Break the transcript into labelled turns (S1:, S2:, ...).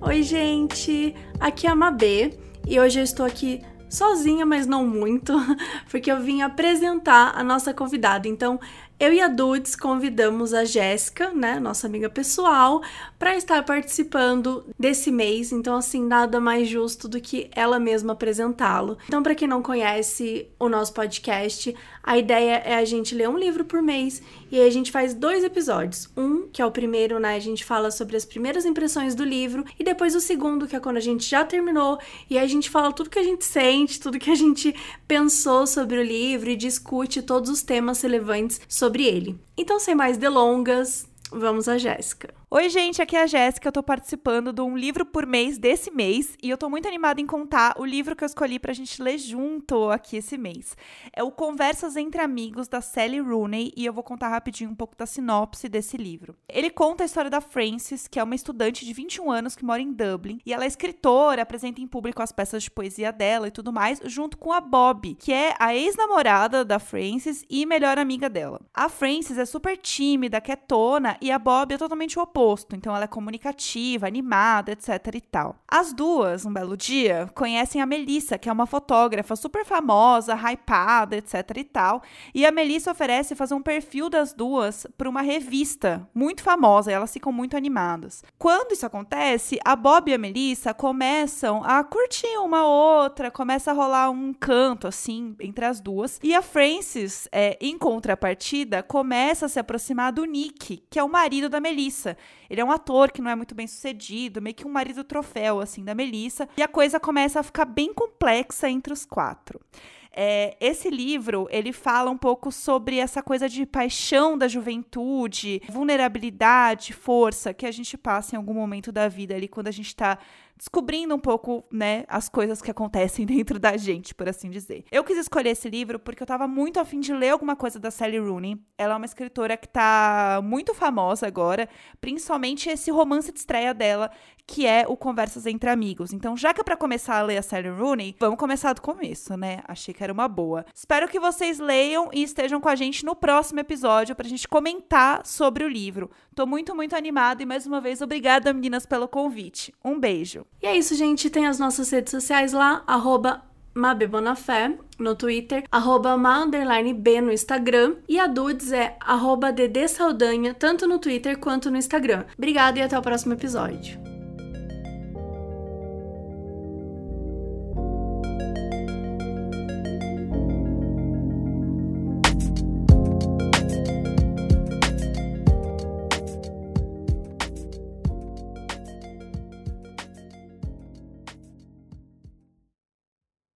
S1: Oi, gente! Aqui é a Mabê e hoje eu estou aqui sozinha, mas não muito, porque eu vim apresentar a nossa convidada. Então, eu e a Dudes convidamos a Jéssica, né, nossa amiga pessoal, para estar participando desse mês. Então, assim, nada mais justo do que ela mesma apresentá-lo. Então, para quem não conhece o nosso podcast, a ideia é a gente ler um livro por mês e aí a gente faz dois episódios. Um, que é o primeiro, né, a gente fala sobre as primeiras impressões do livro, e depois o segundo, que é quando a gente já terminou, e a gente fala tudo que a gente sente, tudo que a gente pensou sobre o livro e discute todos os temas relevantes sobre sobre ele. Então, sem mais delongas, vamos a Jéssica.
S2: Oi, gente, aqui é a Jéssica. Eu tô participando de um livro por mês desse mês e eu tô muito animada em contar o livro que eu escolhi pra gente ler junto aqui esse mês. É o Conversas entre Amigos da Sally Rooney e eu vou contar rapidinho um pouco da sinopse desse livro. Ele conta a história da Frances, que é uma estudante de 21 anos que mora em Dublin e ela é escritora, apresenta em público as peças de poesia dela e tudo mais, junto com a Bob, que é a ex-namorada da Frances e melhor amiga dela. A Frances é super tímida, quietona e a Bob é totalmente o oposto oposto, então ela é comunicativa, animada, etc e tal. As duas, um belo dia, conhecem a Melissa, que é uma fotógrafa super famosa, hypada, etc e tal, e a Melissa oferece fazer um perfil das duas para uma revista muito famosa, e elas ficam muito animadas. Quando isso acontece, a Bob e a Melissa começam a curtir uma outra, começa a rolar um canto assim entre as duas, e a Frances, é, em contrapartida, começa a se aproximar do Nick, que é o marido da Melissa, ele é um ator que não é muito bem sucedido, meio que um marido troféu, assim, da Melissa. E a coisa começa a ficar bem complexa entre os quatro. É, esse livro ele fala um pouco sobre essa coisa de paixão da juventude, vulnerabilidade, força que a gente passa em algum momento da vida ali quando a gente está descobrindo um pouco, né, as coisas que acontecem dentro da gente, por assim dizer. Eu quis escolher esse livro porque eu tava muito afim de ler alguma coisa da Sally Rooney. Ela é uma escritora que tá muito famosa agora, principalmente esse romance de estreia dela, que é o Conversas entre Amigos. Então, já que é pra começar a ler a Sally Rooney, vamos começar do começo, né? Achei que era uma boa. Espero que vocês leiam e estejam com a gente no próximo episódio pra gente comentar sobre o livro. Tô muito, muito animada e mais uma vez obrigada, meninas, pelo convite. Um beijo.
S1: E é isso, gente. Tem as nossas redes sociais lá, arroba Mabebonafé no Twitter, arroba no Instagram e a Dudes é arroba Saldanha, tanto no Twitter quanto no Instagram. Obrigada e até o próximo episódio.